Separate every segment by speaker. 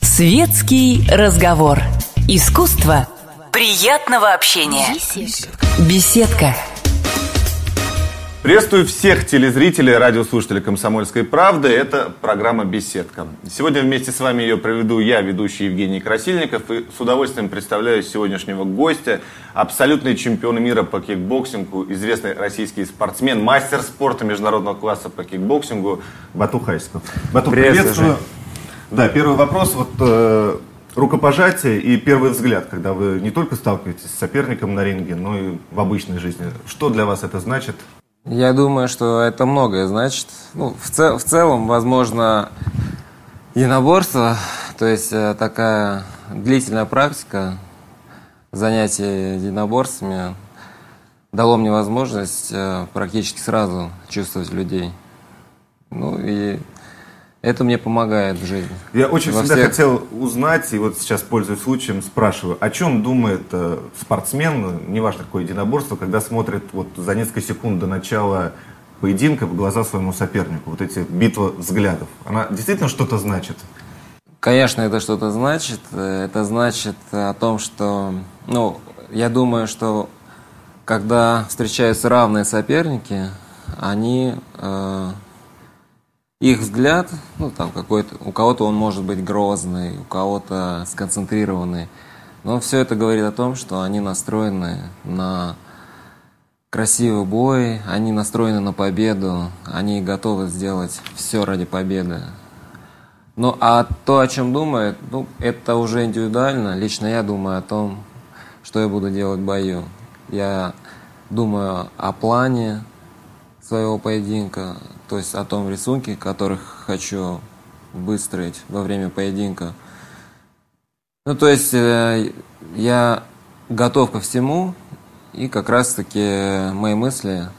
Speaker 1: Светский разговор. Искусство приятного общения. Беседка.
Speaker 2: Приветствую всех телезрителей, радиослушателей «Комсомольской правды». Это программа «Беседка». Сегодня вместе с вами ее проведу я, ведущий Евгений Красильников. И с удовольствием представляю сегодняшнего гостя, абсолютный чемпион мира по кикбоксингу, известный российский спортсмен, мастер спорта международного класса по кикбоксингу Бату Хайсков. Бату,
Speaker 3: Приветствую.
Speaker 2: Да, первый вопрос. Вот э, рукопожатие и первый взгляд, когда вы не только сталкиваетесь с соперником на ринге, но и в обычной жизни. Что для вас это значит?
Speaker 3: Я думаю, что это многое значит. Ну, в, цел, в целом, возможно, единоборство, то есть э, такая длительная практика занятий единоборствами дало мне возможность э, практически сразу чувствовать людей. Ну и это мне помогает в жизни.
Speaker 2: Я очень
Speaker 3: Во
Speaker 2: всегда
Speaker 3: всех-
Speaker 2: хотел узнать, и вот сейчас, пользуясь случаем, спрашиваю, о чем думает э, спортсмен, ну, неважно какое единоборство, когда смотрит вот за несколько секунд до начала поединка в глаза своему сопернику, вот эти битва взглядов. Она действительно что-то значит?
Speaker 3: Конечно, это что-то значит. Э, Это значит о том, что, ну, я думаю, что когда встречаются равные соперники, они, э, их взгляд, ну, там какой-то, у кого-то он может быть грозный, у кого-то сконцентрированный, но все это говорит о том, что они настроены на красивый бой, они настроены на победу, они готовы сделать все ради победы. Ну, а то, о чем думает, ну, это уже индивидуально. Лично я думаю о том, что я буду делать в бою. Я думаю о плане своего поединка, то есть о том рисунке, который хочу выстроить во время поединка. Ну, то есть э, я готов ко всему, и как раз-таки мои мысли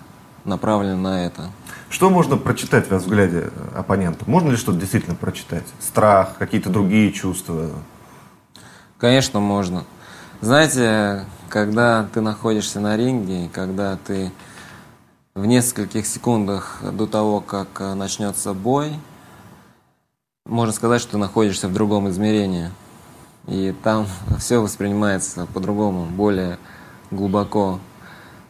Speaker 3: направлены на это.
Speaker 2: Что можно прочитать во взгляде оппонента? Можно ли что-то действительно прочитать? Страх, какие-то другие чувства?
Speaker 3: Конечно, можно. Знаете, когда ты находишься на ринге, когда ты в нескольких секундах до того, как э, начнется бой, можно сказать, что ты находишься в другом измерении. И там все воспринимается по-другому, более глубоко.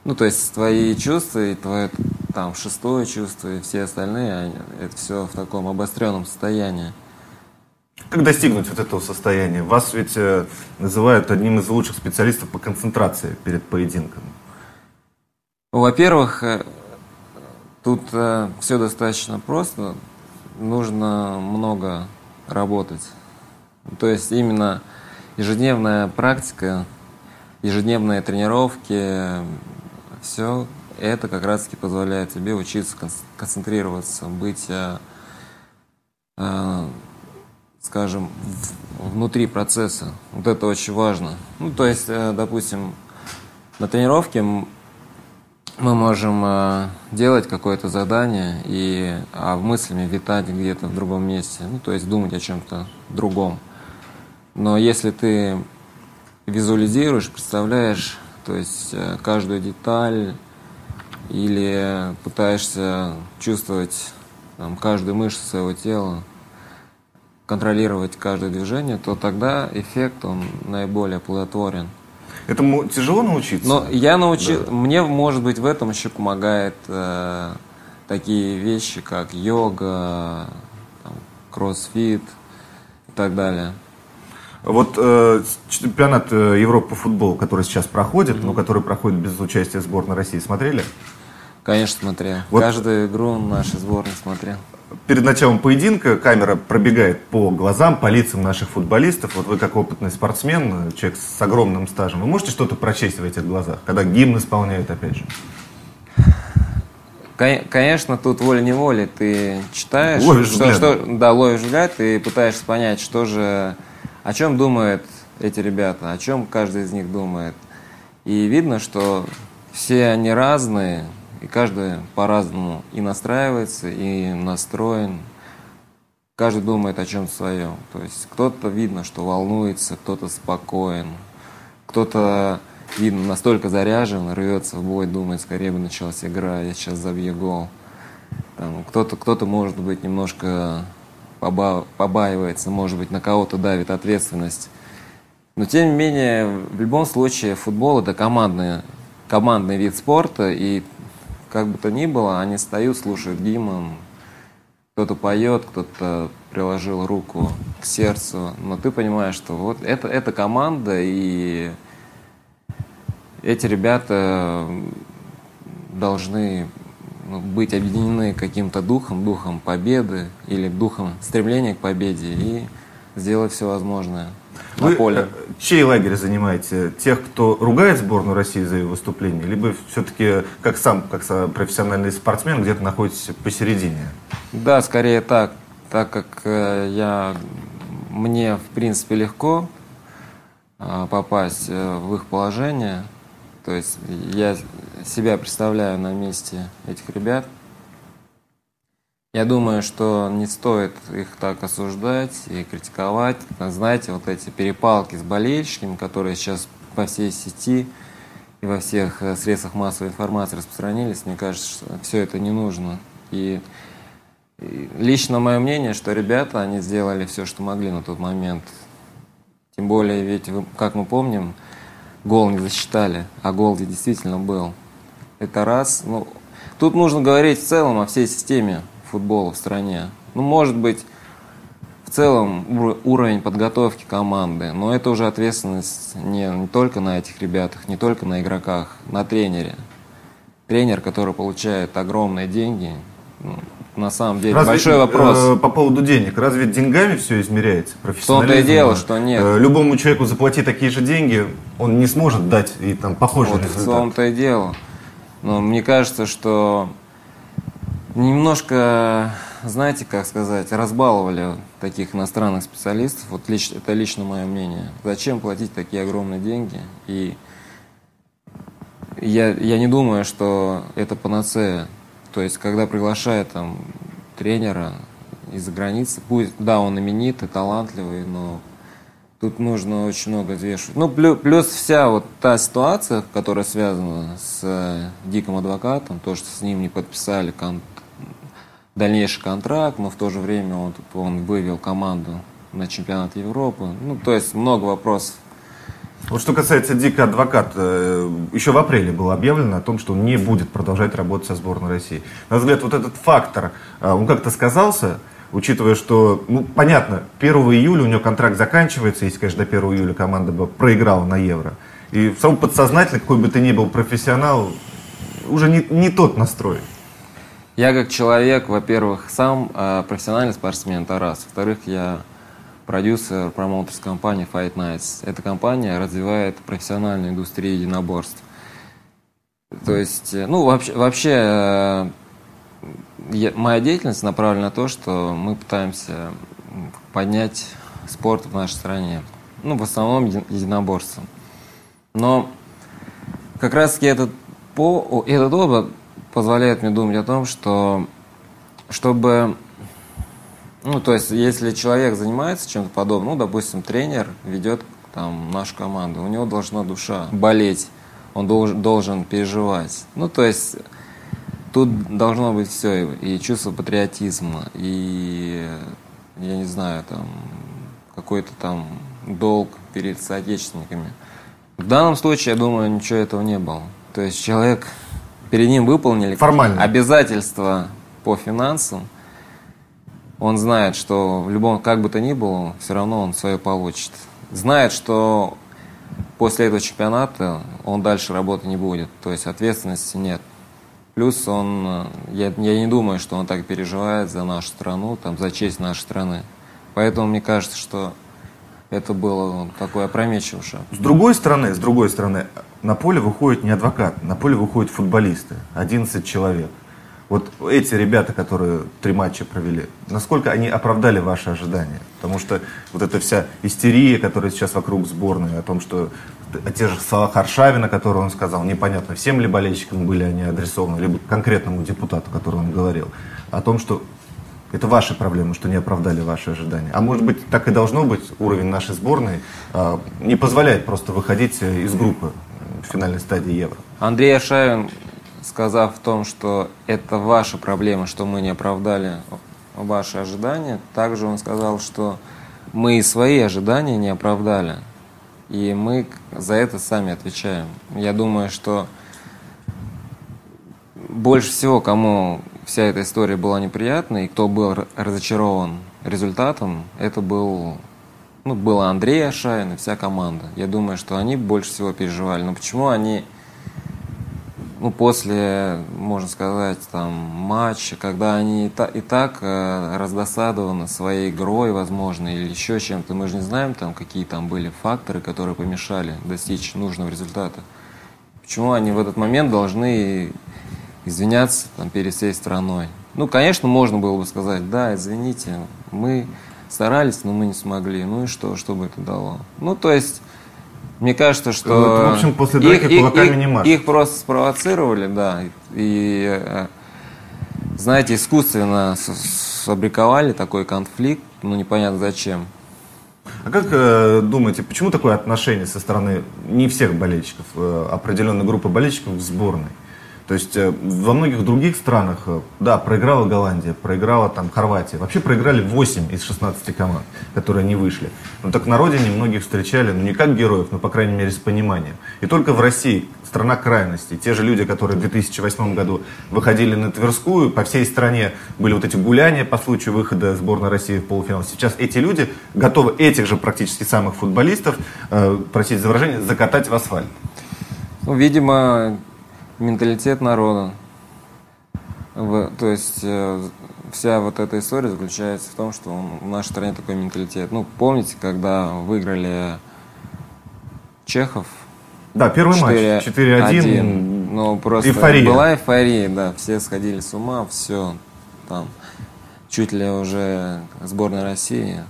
Speaker 3: Ну, то есть твои чувства и твое там шестое чувство и все остальные, они- это все в таком обостренном состоянии.
Speaker 2: Как достигнуть вот этого состояния? Вас ведь э, называют одним из лучших специалистов по концентрации перед поединком.
Speaker 3: Ну, Во-первых, э, тут все достаточно просто. Нужно много работать. То есть именно ежедневная практика, ежедневные тренировки, все это как раз-таки позволяет тебе учиться кон- концентрироваться, быть, э, э, скажем, в- внутри процесса. Вот это очень важно. Ну, то есть, э, допустим, на тренировке мы можем э, делать какое-то задание и а мыслями витать где-то в другом месте, ну то есть думать о чем-то другом. Но если ты визуализируешь, представляешь, то есть э, каждую деталь или пытаешься чувствовать там, каждую мышцу своего тела, контролировать каждое движение, то тогда эффект он наиболее плодотворен.
Speaker 2: Этому тяжело научиться?
Speaker 3: Но я научил,
Speaker 2: Да.
Speaker 3: мне, может быть, в этом еще помогает э, такие вещи, как йога, там, кроссфит и так далее.
Speaker 2: Вот э, чемпионат э, Европы по футболу, который сейчас проходит, но который проходит без участия сборной России, смотрели?
Speaker 3: Конечно, смотрел.
Speaker 2: Вот-
Speaker 3: Каждую игру нашей сборной смотрел.
Speaker 2: Перед началом поединка камера пробегает по глазам, по лицам наших футболистов. Вот вы как опытный спортсмен, человек с огромным стажем, вы можете что-то прочесть в этих глазах, когда гимн исполняют опять же?
Speaker 3: Кон- Конечно, тут волей-неволей ты читаешь,
Speaker 2: Ловишь
Speaker 3: что, что- да, ловишь взгляд и пытаешься понять, что же, о чем думают эти ребята, о чем каждый из них думает. И видно, что все они разные, и каждый по-разному и настраивается, и настроен. Каждый думает о чем своем. То есть кто-то видно, что волнуется, кто-то спокоен, кто-то видно настолько заряжен, рвется в бой, думает, скорее бы началась игра, я сейчас забью гол. Там кто-то, кто-то, может быть, немножко поба- побаивается, может быть, на кого-то давит ответственность. Но, тем не менее, в любом случае, футбол – это командный, командный вид спорта, и как бы то ни было, они встают, слушают гимн, кто-то поет, кто-то приложил руку к сердцу, но ты понимаешь, что вот это, это команда, и эти ребята должны ну, быть объединены каким-то духом, духом победы или духом стремления к победе и сделать все возможное
Speaker 2: Вы на поле. Э, чей лагерь занимаете? Тех, кто ругает сборную России за ее выступление, либо все-таки как сам, как профессиональный спортсмен, где-то находитесь посередине?
Speaker 3: Да, скорее так, так как э, я мне в принципе легко э, попасть в их положение, то есть я себя представляю на месте этих ребят. Я думаю, что не стоит их так осуждать и критиковать. Знаете, вот эти перепалки с болельщиками, которые сейчас по всей сети и во всех э, средствах массовой информации распространились, мне кажется, что все это не нужно. И, и лично мое мнение, что ребята, они сделали все, что могли на тот момент. Тем более, ведь, как мы помним, гол не засчитали, а гол действительно был. Это раз. Ну, тут нужно говорить в целом о всей системе футбола в стране. Ну, может быть, в целом уровень подготовки команды, но это уже ответственность не, не только на этих ребятах, не только на игроках, на тренере. Тренер, который получает огромные деньги, ну, на самом деле разве, большой вопрос. Э,
Speaker 2: по поводу денег. Разве деньгами все измеряется?
Speaker 3: В том-то и дело, что нет. Э,
Speaker 2: любому человеку заплати такие же деньги, он не сможет дать и там похожий вот
Speaker 3: результат. В том-то и дело. Но мне кажется, что немножко, знаете, как сказать, разбаловали таких иностранных специалистов. Вот лично, это лично мое мнение. Зачем платить такие огромные деньги? И я, я не думаю, что это панацея то есть, когда приглашают там тренера из-за границы, пусть, да, он именитый, талантливый, но тут нужно очень много взвешивать. Ну, плюс, плюс вся вот та ситуация, которая связана с э, Диком адвокатом, то, что с ним не подписали кон дальнейший контракт, но в то же время он, он вывел команду на чемпионат Европы. Ну, то есть много вопросов
Speaker 2: вот что касается Дика Адвокат, э, еще в апреле было объявлено о том, что он не будет продолжать работать со сборной России. На взгляд, вот этот фактор, э, он как-то сказался, учитывая, что, ну, понятно, 1 июля у него контракт заканчивается, если, конечно, до 1 июля команда бы проиграла на Евро. И в самом подсознательно, какой бы ты ни был профессионал, уже не, не тот настрой.
Speaker 3: Я как человек, во-первых, сам э, профессиональный спортсмен, это раз. Во-вторых, я продюсер, промоутер компании Fight Nights. Эта компания развивает профессиональную индустрию единоборств. То есть, э, ну, вообще, вообще э, я, моя деятельность направлена на то, что мы пытаемся поднять спорт в нашей стране. Ну, в основном единоборством. Но как раз-таки этот, по, этот опыт позволяет мне думать о том, что чтобы ну, то есть, если человек занимается чем-то подобным, ну, допустим, тренер ведет там нашу команду, у него должна душа болеть, он должен, должен переживать. Ну, то есть, тут должно быть все, и чувство патриотизма, и, я не знаю, там, какой-то там долг перед соотечественниками. В данном случае, я думаю, ничего этого не было. То есть, человек, перед ним выполнили
Speaker 2: Формально.
Speaker 3: обязательства по финансам, он знает, что в любом, как бы то ни было, все равно он свое получит. Знает, что после этого чемпионата он дальше работать не будет, то есть ответственности нет. Плюс он, я, я не думаю, что он так переживает за нашу страну, там, за честь нашей страны. Поэтому мне кажется, что это было такое опрометчивый шаг.
Speaker 2: С другой стороны, с другой стороны, на поле выходит не адвокат, на поле выходят футболисты, 11 человек. Вот эти ребята, которые три матча провели, насколько они оправдали ваши ожидания? Потому что вот эта вся истерия, которая сейчас вокруг сборной, о том, что о тех же словах Аршавина, которые он сказал, непонятно, всем ли болельщикам были они адресованы, либо конкретному депутату, который он говорил, о том, что это ваши проблемы, что не оправдали ваши ожидания. А может быть, так и должно быть, уровень нашей сборной э, не позволяет просто выходить из группы в финальной стадии Евро.
Speaker 3: Андрей Аршавин сказав в том, что это ваша проблема, что мы не оправдали ваши ожидания, также он сказал, что мы и свои ожидания не оправдали. И мы за это сами отвечаем. Я думаю, что больше всего, кому вся эта история была неприятна, и кто был разочарован результатом, это был, ну, было Андрей Ашаин и вся команда. Я думаю, что они больше всего переживали. Но почему они ну, после, можно сказать, там, матча, когда они и, та, и так э, раздосадованы своей игрой, возможно, или еще чем-то, мы же не знаем, там, какие там были факторы, которые помешали достичь нужного результата. Почему они в этот момент должны извиняться там, перед всей страной? Ну, конечно, можно было бы сказать, да, извините, мы старались, но мы не смогли. Ну и что, что бы это дало? Ну, то есть мне кажется, что...
Speaker 2: в общем, после драки их, кулаками
Speaker 3: их,
Speaker 2: не
Speaker 3: машут. Их просто спровоцировали, да. И, э, знаете, искусственно сфабриковали такой конфликт, ну, непонятно зачем.
Speaker 2: А как э, думаете, почему такое отношение со стороны не всех болельщиков, э, определенной группы болельщиков в сборной? То есть э, во многих других странах, э, да, проиграла Голландия, проиграла там Хорватия. Вообще проиграли 8 из 16 команд, которые не вышли. Но так на родине многих встречали, ну не как героев, но по крайней мере с пониманием. И только в России, страна крайностей, те же люди, которые в 2008 году выходили на Тверскую, по всей стране были вот эти гуляния по случаю выхода сборной России в полуфинал. Сейчас эти люди готовы этих же практически самых футболистов, э, простите за выражение, закатать в асфальт.
Speaker 3: Ну, видимо, менталитет народа. В, то есть э, вся вот эта история заключается в том, что он, в нашей стране такой менталитет. Ну, помните, когда выиграли Чехов?
Speaker 2: Да, первый 4, матч, 4-1.
Speaker 3: Ну, просто эйфория. была эйфория, да, все сходили с ума, все, там, чуть ли уже сборная России,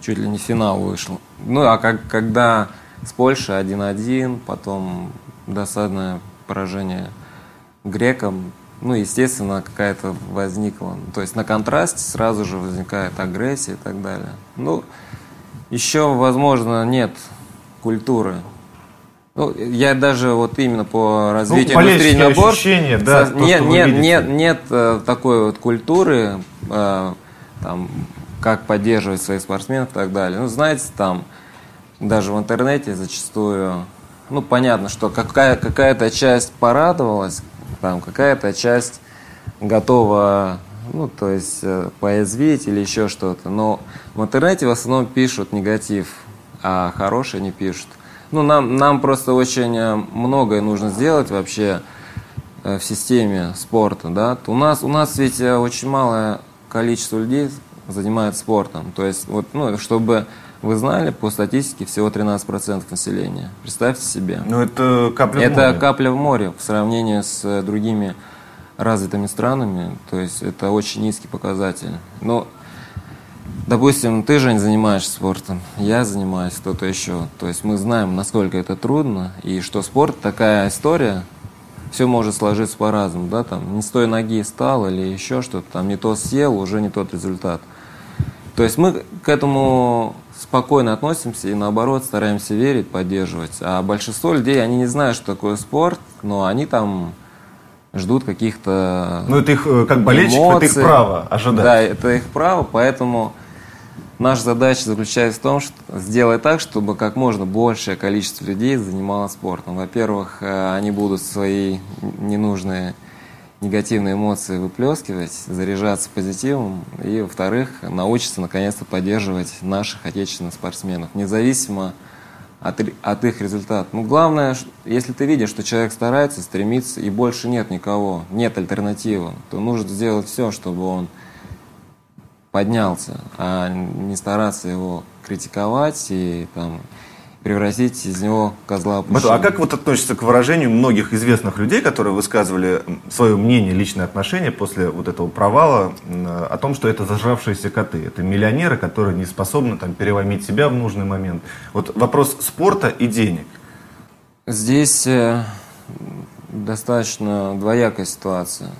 Speaker 3: чуть ли не финал вышел. Ну, а как, когда с Польшей 1-1, потом досадная поражение грекам, ну, естественно, какая-то возникла. То есть на контрасте сразу же возникает агрессия и так далее. Ну, еще, возможно, нет культуры. Ну, я даже вот именно по развитию ну, индустрии набор...
Speaker 2: Ощущения, да,
Speaker 3: со, нет, нет, нет, нет э, такой вот культуры, э, там, как поддерживать своих спортсменов и так далее. Ну, знаете, там, даже в интернете зачастую ну, понятно, что какая, какая-то часть порадовалась, там, какая-то часть готова, ну, то есть, э, поязвить или еще что-то. Но в интернете в основном пишут негатив, а хорошие не пишут. Ну, нам, нам просто очень э, многое нужно сделать вообще э, в системе спорта, да. У нас, у нас ведь очень малое количество людей занимается спортом. То есть, вот, ну, чтобы вы знали, по статистике всего 13% населения. Представьте себе.
Speaker 2: Ну, это капля
Speaker 3: это
Speaker 2: в море.
Speaker 3: Это капля в море в сравнении с э, другими развитыми странами. То есть это очень низкий показатель. Но, допустим, ты, же не занимаешься спортом, я занимаюсь, кто-то еще. То есть мы знаем, насколько это трудно, и что спорт такая история, все может сложиться по-разному, да, там, не с той ноги стал или еще что-то, там, не то съел, уже не тот результат. То есть мы к этому спокойно относимся и наоборот стараемся верить, поддерживать. А большинство людей, они не знают, что такое спорт, но они там ждут каких-то
Speaker 2: Ну это их, э, как болельщиков, это их право ожидать.
Speaker 3: Да, это их право, поэтому наша задача заключается в том, что сделать так, чтобы как можно большее количество людей занималось спортом. Во-первых, э, они будут свои ненужные негативные эмоции выплескивать, заряжаться позитивом, и, во-вторых, научиться наконец-то поддерживать наших отечественных спортсменов, независимо от, от их результатов. Ну, главное, если ты видишь, что человек старается, стремится, и больше нет никого, нет альтернативы, то нужно сделать все, чтобы он поднялся, а не стараться его критиковать и там превратить из него козла
Speaker 2: отпущения. А как вот относится к выражению многих известных людей, которые высказывали свое мнение, личное отношение после вот этого провала о том, что это зажравшиеся коты, это миллионеры, которые не способны там переломить себя в нужный момент. Вот вопрос спорта и денег.
Speaker 3: Здесь э, достаточно двоякая ситуация.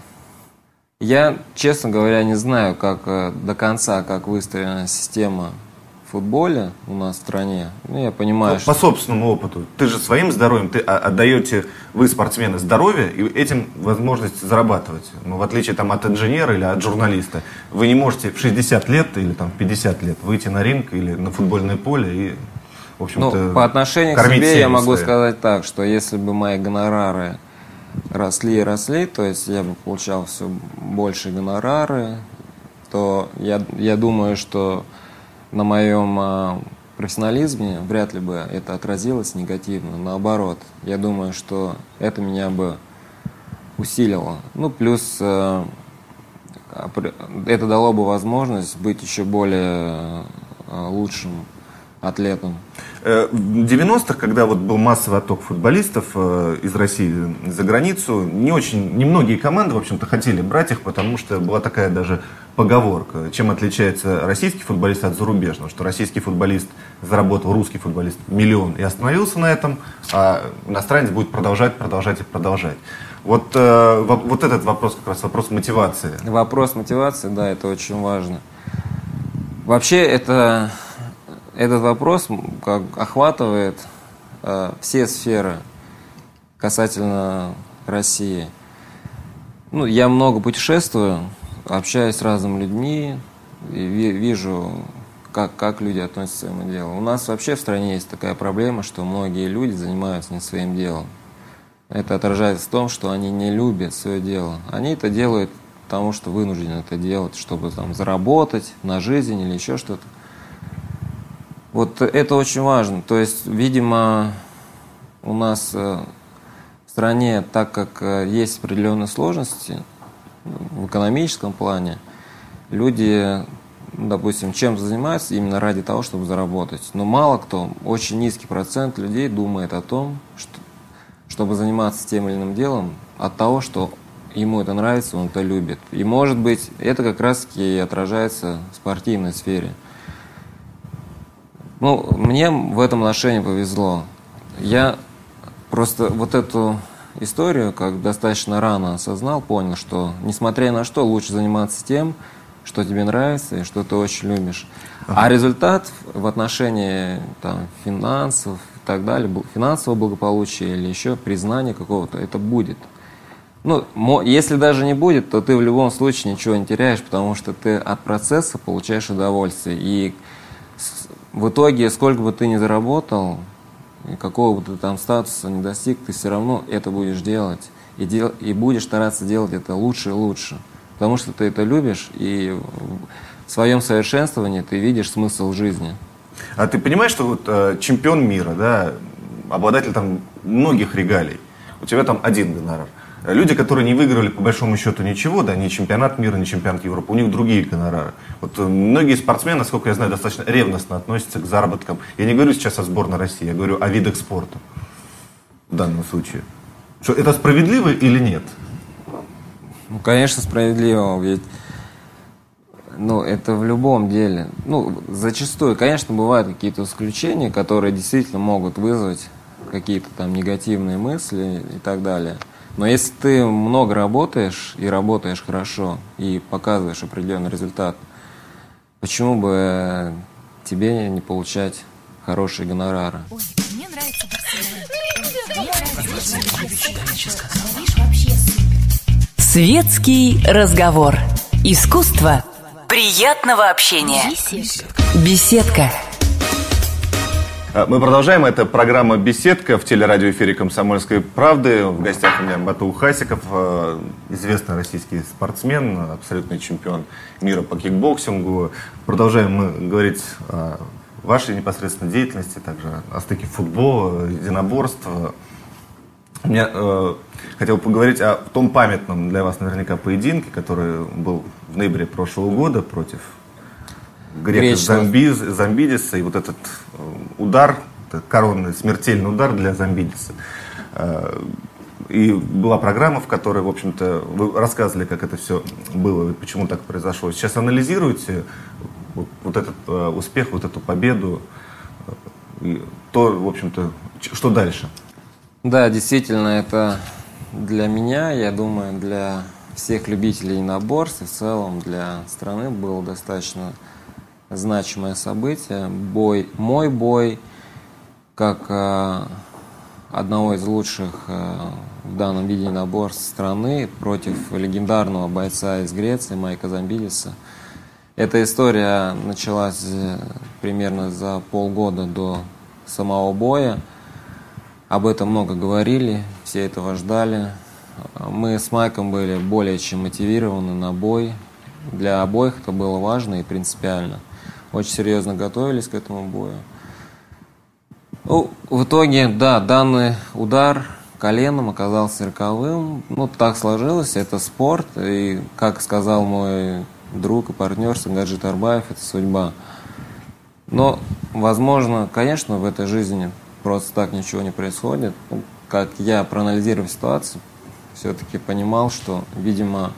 Speaker 3: Я, честно говоря, не знаю, как э, до конца, как выстроена система футболе у нас в стране, ну, я понимаю,
Speaker 2: ну, что... По собственному опыту. Ты же своим здоровьем, ты отдаете, вы спортсмены, здоровье и этим возможность зарабатывать. Ну, в отличие там, от инженера или от журналиста. Вы не можете в 60 лет или там, в 50 лет выйти на ринг или на футбольное поле и, в общем-то,
Speaker 3: ну, По отношению к себе я могу свои. сказать так, что если бы мои гонорары росли и росли, то есть я бы получал все больше гонорары, то я, я думаю, что на моем а, профессионализме вряд ли бы это отразилось негативно. Наоборот, я думаю, что это меня бы усилило. Ну, плюс э, это дало бы возможность быть еще более э, лучшим атлетом.
Speaker 2: Э, в 90-х, когда вот был массовый отток футболистов э, из России за границу, не очень, немногие команды, в общем-то, хотели брать их, потому что была такая даже поговорка, чем отличается российский футболист от зарубежного, что российский футболист заработал, русский футболист миллион и остановился на этом, а иностранец будет продолжать, продолжать и продолжать. Вот, э, вот этот вопрос, как раз вопрос мотивации.
Speaker 3: Вопрос мотивации, да, это очень важно. Вообще, это этот вопрос как охватывает э, все сферы касательно России. Ну, я много путешествую, общаюсь с разными людьми, и вижу, как, как люди относятся к своему делу. У нас вообще в стране есть такая проблема, что многие люди занимаются не своим делом. Это отражается в том, что они не любят свое дело. Они это делают потому, что вынуждены это делать, чтобы там заработать на жизнь или еще что-то. Вот это очень важно. То есть, видимо, у нас э, в стране, так как э, есть определенные сложности в экономическом плане, люди, допустим, чем занимаются именно ради того, чтобы заработать. Но мало кто, очень низкий процент людей думает о том, что, чтобы заниматься тем или иным делом, от того, что ему это нравится, он это любит. И может быть, это как раз-таки отражается в спортивной сфере – ну, мне в этом отношении повезло. Я просто вот эту историю, как достаточно рано осознал, понял, что несмотря на что, лучше заниматься тем, что тебе нравится и что ты очень любишь. Ага. А результат в отношении там, финансов и так далее, финансового благополучия или еще признания какого-то, это будет. Ну, если даже не будет, то ты в любом случае ничего не теряешь, потому что ты от процесса получаешь удовольствие. И в итоге, сколько бы ты ни заработал, и какого бы ты там статуса не достиг, ты все равно это будешь делать. И, дел, и будешь стараться делать это лучше и лучше. Потому что ты это любишь, и в своем совершенствовании ты видишь смысл жизни.
Speaker 2: А ты понимаешь, что вот э, чемпион мира, да, обладатель там многих регалий, у тебя там один гонорар – Люди, которые не выиграли по большому счету ничего, да, ни чемпионат мира, ни чемпионат Европы, у них другие гонорары. Вот э, многие спортсмены, насколько я знаю, достаточно ревностно относятся к заработкам. Я не говорю сейчас о сборной России, я говорю о видах спорта в данном случае. Что это справедливо или нет?
Speaker 3: Ну, конечно, справедливо, ведь ну, это в любом деле. Ну, зачастую, конечно, бывают какие-то исключения, которые действительно могут вызвать какие-то там негативные мысли и так далее. Но если ты много работаешь и работаешь хорошо и показываешь определенный результат, почему бы тебе не получать хорошие гонорары?
Speaker 1: Светский разговор. Искусство приятного общения. Беседка.
Speaker 2: А, мы продолжаем. Это программа «Беседка» в телерадиоэфире «Комсомольской правды». В гостях у меня Бату Хасиков, а, известный российский спортсмен, абсолютный чемпион мира по кикбоксингу. Продолжаем мы говорить о вашей непосредственной деятельности, также о стыке футбола, единоборства. Я э, хотел поговорить о том памятном для вас наверняка поединке, который был в ноябре прошлого года против грека Замбиз, Замбидиса, и вот этот э, удар, коронный смертельный удар для Замбидиса. Э, и была программа, в которой, в общем-то, вы рассказывали, как это все было, и почему так произошло. Сейчас анализируете вот этот э, успех, вот эту победу, и то, в общем-то, что дальше?
Speaker 3: Да, действительно, это для меня, я думаю, для всех любителей единоборств и в целом для страны было достаточно значимое событие. Бой, мой бой, как э, одного из лучших э, в данном виде наборств страны против легендарного бойца из Греции Майка Замбидиса. Эта история началась э, примерно за полгода до самого боя. Об этом много говорили, все этого ждали. Мы с Майком были более чем мотивированы на бой. Для обоих это было важно и принципиально. Очень серьезно готовились к этому бою. Ну, в итоге, да, данный удар коленом оказался роковым. Ну, так сложилось, это спорт. И, как сказал мой друг и партнер Сангаджит Арбаев, это судьба. Но, возможно, конечно, в этой жизни просто так ничего не происходит. Ну, как я проанализировав ситуацию, все-таки понимал, что, видимо,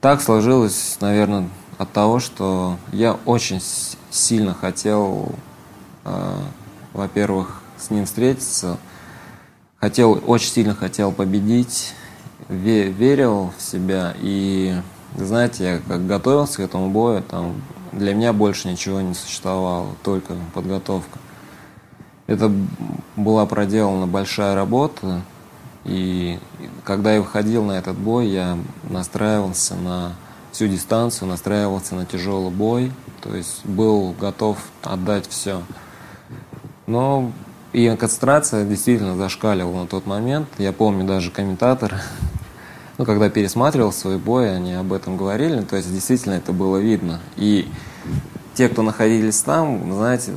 Speaker 3: так сложилось, наверное, от того, что я очень сильно хотел, э, во-первых, с ним встретиться, хотел, очень сильно хотел победить, ве верил в себя и, знаете, я как готовился к этому бою, там для меня больше ничего не существовало, только подготовка. Это была проделана большая работа, и когда я выходил на этот бой, я настраивался на всю дистанцию, настраивался на тяжелый бой, то есть был готов отдать все. Но и концентрация действительно зашкаливала на тот момент. Я помню даже комментаторы, ну, когда пересматривал свой бой, они об этом говорили, то есть действительно это было видно. И те, кто находились там, знаете,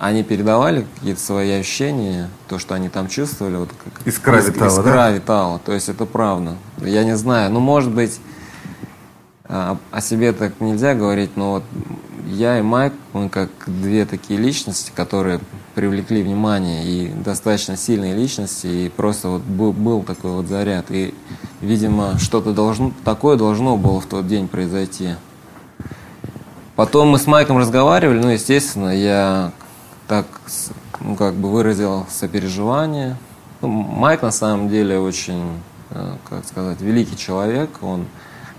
Speaker 3: они передавали какие-то свои ощущения, то, что они там чувствовали. Вот как
Speaker 2: искра витала,
Speaker 3: искра да? витала, то есть это правда. Я не знаю, ну, может быть, о себе так нельзя говорить, но вот я и Майк, мы как две такие личности, которые привлекли внимание, и достаточно сильные личности, и просто вот был, был такой вот заряд. И, видимо, что-то должно, такое должно было в тот день произойти. Потом мы с Майком разговаривали, ну, естественно, я так, ну, как бы выразил сопереживание. Ну, Майк на самом деле очень, э, как сказать, великий человек. Он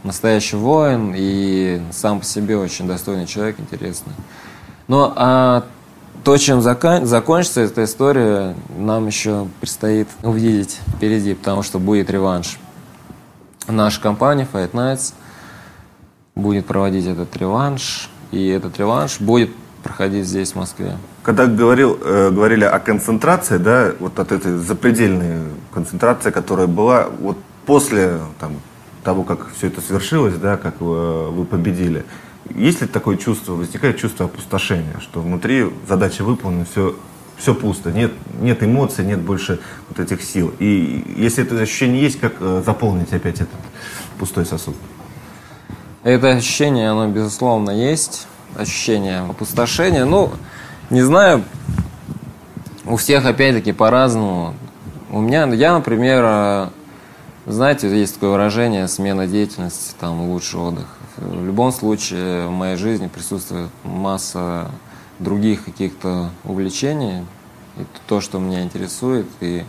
Speaker 3: настоящий воин и сам по себе очень достойный человек, интересный. Ну, а то, чем закон, закончится эта история, нам еще предстоит увидеть впереди, потому что будет реванш. Наша компания Fight Nights будет проводить этот реванш, и этот реванш будет проходить здесь, в Москве.
Speaker 2: Когда говорил, э, говорили о концентрации, да, вот от этой запредельной концентрации, которая была вот после там, того, как все это свершилось, да, как вы, вы победили, есть ли такое чувство, возникает чувство опустошения, что внутри задача выполнена, все, все пусто, нет, нет эмоций, нет больше вот этих сил. И если это ощущение есть, как э, заполнить опять этот пустой сосуд?
Speaker 3: Это ощущение, оно безусловно есть ощущение опустошения. Ну, не знаю, у всех опять-таки по-разному. У меня, я, например, э, знаете, есть такое выражение смена деятельности, там лучший отдых. В любом случае в моей жизни присутствует масса других каких-то увлечений, и то, что меня интересует, и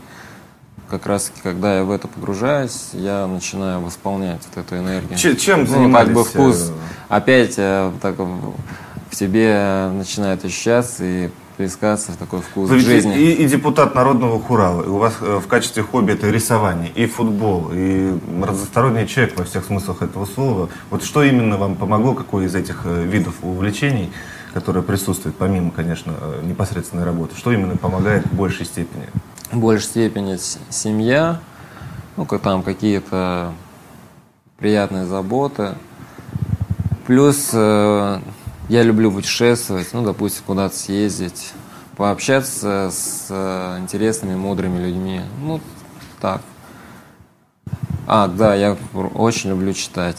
Speaker 3: как раз когда я в это погружаюсь, я начинаю восполнять вот эту энергию.
Speaker 2: Чем, чем занимались? Ну,
Speaker 3: как бы вкус э, опять э, так, в себе начинает ощущаться и плескаться в такой вкус Вы жизни.
Speaker 2: И, и депутат Народного Хурала, и у вас э, в качестве хобби это рисование, и футбол, и разносторонний человек во всех смыслах этого слова. Вот что именно вам помогло, какой из этих видов увлечений, которые присутствуют, помимо, конечно, непосредственной работы, что именно помогает в большей степени?
Speaker 3: в большей степени семья, ну, как там какие-то приятные заботы. Плюс э, я люблю путешествовать, ну, допустим, куда-то съездить, пообщаться с э, интересными, мудрыми людьми. Ну, так. А, да, я очень люблю читать.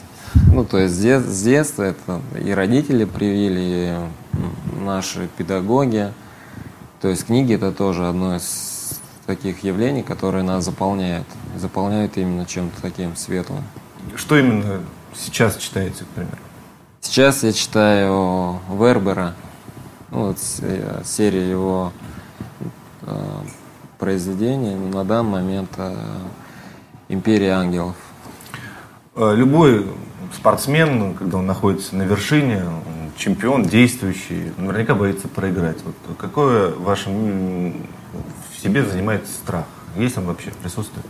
Speaker 3: Ну, то есть с детства это и родители привили, и наши педагоги. То есть книги это тоже одно из таких явлений, которые нас заполняют. Заполняют именно чем-то таким светлым.
Speaker 2: Что именно сейчас читаете, к примеру?
Speaker 3: Сейчас я читаю Вербера, ну, вот э, серия его э, произведений, на данный момент э, «Империя ангелов».
Speaker 2: Э, любой спортсмен, когда он находится на вершине, чемпион, действующий, наверняка боится проиграть. Вот какое ваше в себе занимает страх? Есть он вообще, присутствует?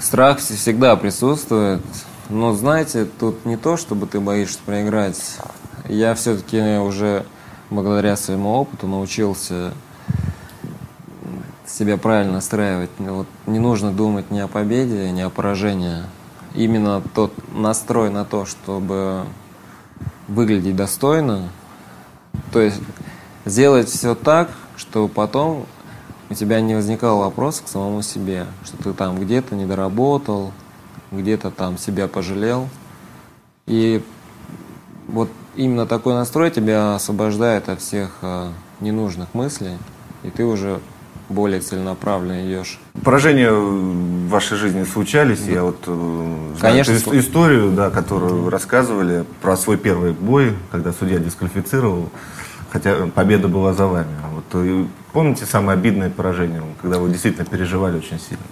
Speaker 3: Страх всегда присутствует. Но знаете, тут не то, чтобы ты боишься проиграть. Я все-таки уже благодаря своему опыту научился себя правильно настраивать. Вот не нужно думать ни о победе, ни о поражении. Именно тот настрой на то, чтобы выглядеть достойно, то есть сделать все так, чтобы потом у тебя не возникал вопрос к самому себе, что ты там где-то не доработал, где-то там себя пожалел. И вот именно такой настрой тебя освобождает от всех э, ненужных мыслей, и ты уже более целенаправленно идешь.
Speaker 2: Поражения в вашей жизни случались? Да. Я вот э,
Speaker 3: Конечно,
Speaker 2: знаю историю, да, которую вы рассказывали про свой первый бой, когда судья дисквалифицировал, хотя победа была за вами. Вот э, помните самое обидное поражение, когда вы действительно переживали очень сильно?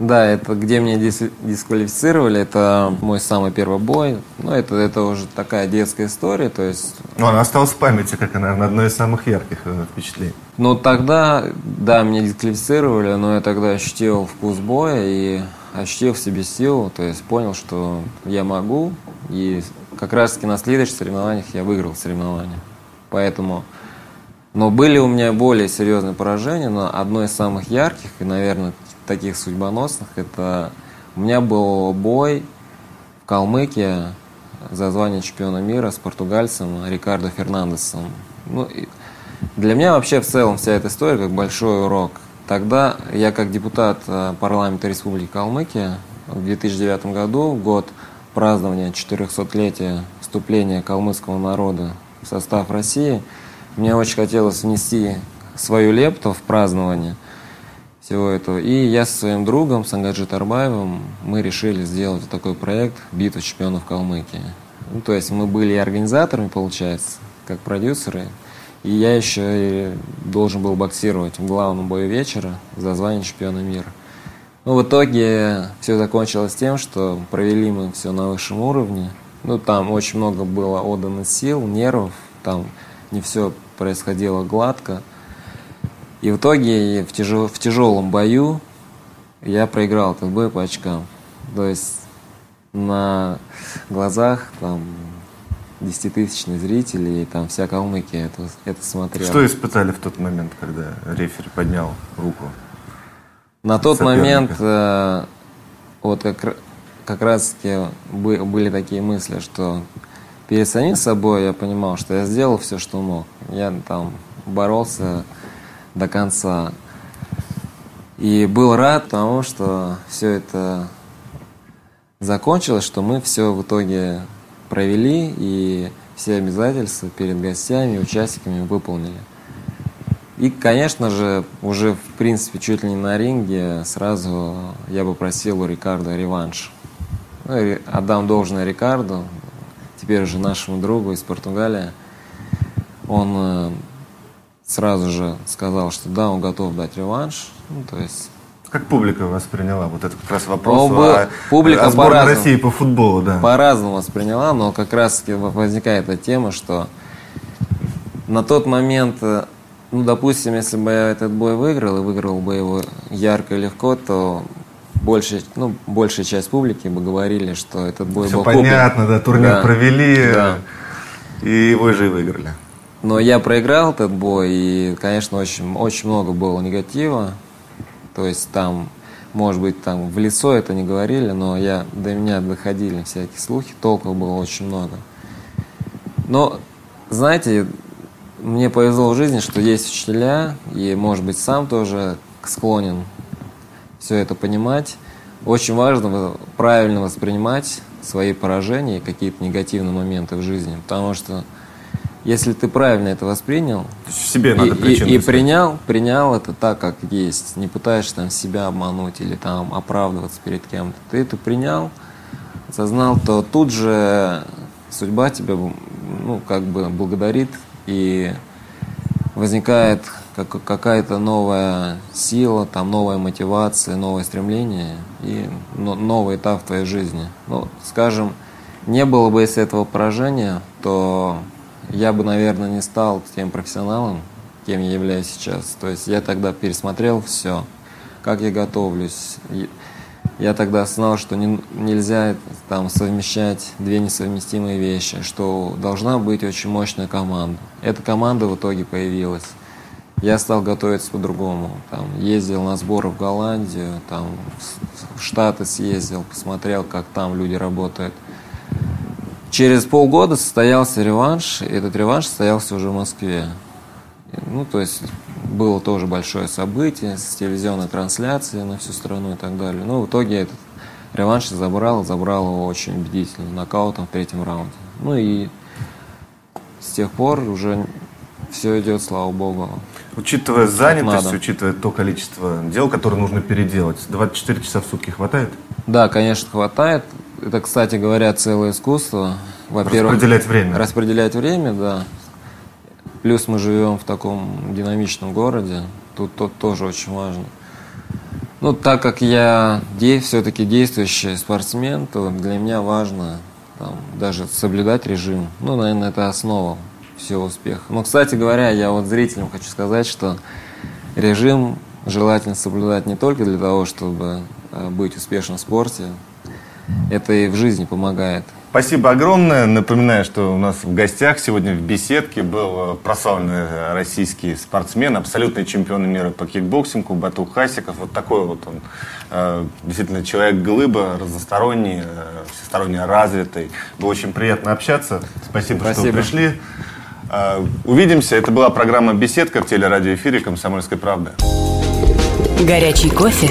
Speaker 3: Да, это где меня дис дисквалифицировали, это мой самый первый бой. Ну, это, это уже такая детская история, то есть...
Speaker 2: Ну, она осталась в памяти, как, наверное, одно из самых ярких э, впечатлений.
Speaker 3: Ну, тогда, да, меня дисквалифицировали, но я тогда ощутил вкус боя и ощутил в себе силу, то есть понял, что я могу, и как раз-таки на следующих соревнованиях я выиграл соревнования. Поэтому... Но были у меня более серьезные поражения, но одно из самых ярких и, наверное, таких судьбоносных, это у меня был бой в Калмыкии за звание чемпиона мира с португальцем Рикардо Фернандесом. Ну, для меня вообще в целом вся эта история как большой урок. Тогда я как депутат э, парламента Республики Калмыкия в 2009 году, год празднования 400-летия вступления калмыцкого народа в состав России, мне очень хотелось внести свою лепту в празднование – всего этого. И я со своим другом, Сангаджи Тарбаевым, мы решили сделать такой проект «Битва чемпионов Калмыкии». Ну, то есть мы были и организаторами, получается, как продюсеры, и я еще и должен был боксировать в главном бою вечера за звание чемпиона мира. Ну, в итоге все закончилось тем, что провели мы все на высшем уровне. Ну, там очень много было отдано сил, нервов, там не все происходило гладко – и в итоге в, тяжел, в тяжелом бою я проиграл этот бой по очкам. То есть на глазах там десятитысячных зрителей, там вся Калмыкия это, это смотрела.
Speaker 2: Что испытали в тот момент, когда рефери поднял руку?
Speaker 3: На тот момент э, вот как, как раз таки были такие мысли, что перед самим собой я понимал, что я сделал все, что мог. Я там боролся до конца. И был рад тому, что все это закончилось, что мы все в итоге провели и все обязательства перед гостями участниками выполнили. И, конечно же, уже, в принципе, чуть ли не на ринге сразу я бы просил у Рикардо реванш. Ну, отдам должное Рикарду, теперь уже нашему другу из Португалии. Он э, сразу же сказал, что да, он готов дать реванш. Ну, то есть
Speaker 2: как публика восприняла вот этот как раз вопрос
Speaker 3: ну, о, публика
Speaker 2: о сборной России по футболу, да?
Speaker 3: По-разному восприняла, но как раз таки возникает эта тема, что на тот момент, э, ну, допустим, если бы я этот бой выиграл, и выиграл бы его ярко и легко, то большая, ну, большая часть публики бы говорили, что этот бой
Speaker 2: Все
Speaker 3: был
Speaker 2: понятно,
Speaker 3: куплен.
Speaker 2: да, турнир да. провели, да. и его же и выиграли.
Speaker 3: Но я проиграл этот бой, и, конечно, очень, очень много было негатива. То есть там, может быть, там в лицо это не говорили, но я, до меня доходили всякие слухи, толков было очень много. Но, знаете, мне повезло в жизни, что есть учителя, и, может быть, сам тоже склонен все это понимать. Очень важно правильно воспринимать свои поражения и какие-то негативные моменты в жизни, потому что если ты правильно это воспринял,
Speaker 2: себе надо
Speaker 3: и, и, и принял, принял это так, как есть, не пытаешься там себя обмануть или там оправдываться перед кем-то, ты это принял, осознал, то тут же судьба тебя, ну, как бы благодарит и возникает как, какая-то новая сила, там новая мотивация, новое стремление и но, новый этап в твоей жизни. Ну, скажем, не было бы если этого поражения, то я бы, наверное, не стал тем профессионалом, кем я являюсь сейчас. То есть я тогда пересмотрел все, как я готовлюсь. Я тогда осознал, что не, нельзя там совмещать две несовместимые вещи, что должна быть очень мощная команда. Эта команда в итоге появилась. Я стал готовиться по-другому. Там, ездил на сборы в Голландию, там, в Штаты съездил, посмотрел, как там люди работают. Через полгода состоялся реванш, и этот реванш состоялся уже в Москве. Ну, то есть было тоже большое событие с телевизионной трансляцией на всю страну и так далее. Но в итоге этот реванш забрал, забрал его очень убедительно, нокаутом в третьем раунде. Ну и с тех пор уже все идет, слава богу.
Speaker 2: Учитывая занятость, учитывая то количество дел, которые нужно переделать, 24 часа в сутки хватает?
Speaker 3: Да, конечно, хватает. Это, кстати говоря, целое искусство.
Speaker 2: Во-первых, распределять время.
Speaker 3: Распределять время, да. Плюс мы живем в таком динамичном городе. Тут, тут тоже очень важно. Ну, так как я де- все-таки действующий спортсмен, то для меня важно там, даже соблюдать режим. Ну, наверное, это основа всего успеха. Но, кстати говоря, я вот зрителям хочу сказать, что режим желательно соблюдать не только для того, чтобы э, быть успешным в спорте, это и в жизни помогает.
Speaker 2: Спасибо огромное. Напоминаю, что у нас в гостях сегодня в беседке был э, прославленный российский спортсмен, абсолютный чемпион мира по кикбоксингу Бату Хасиков. Вот такой вот он, э, действительно человек-глыба, разносторонний, всесторонне развитый. Было очень приятно общаться. Спасибо, Спасибо. что пришли. Увидимся. Это была программа «Беседка» в телерадиоэфире «Комсомольской правды».
Speaker 1: Горячий кофе,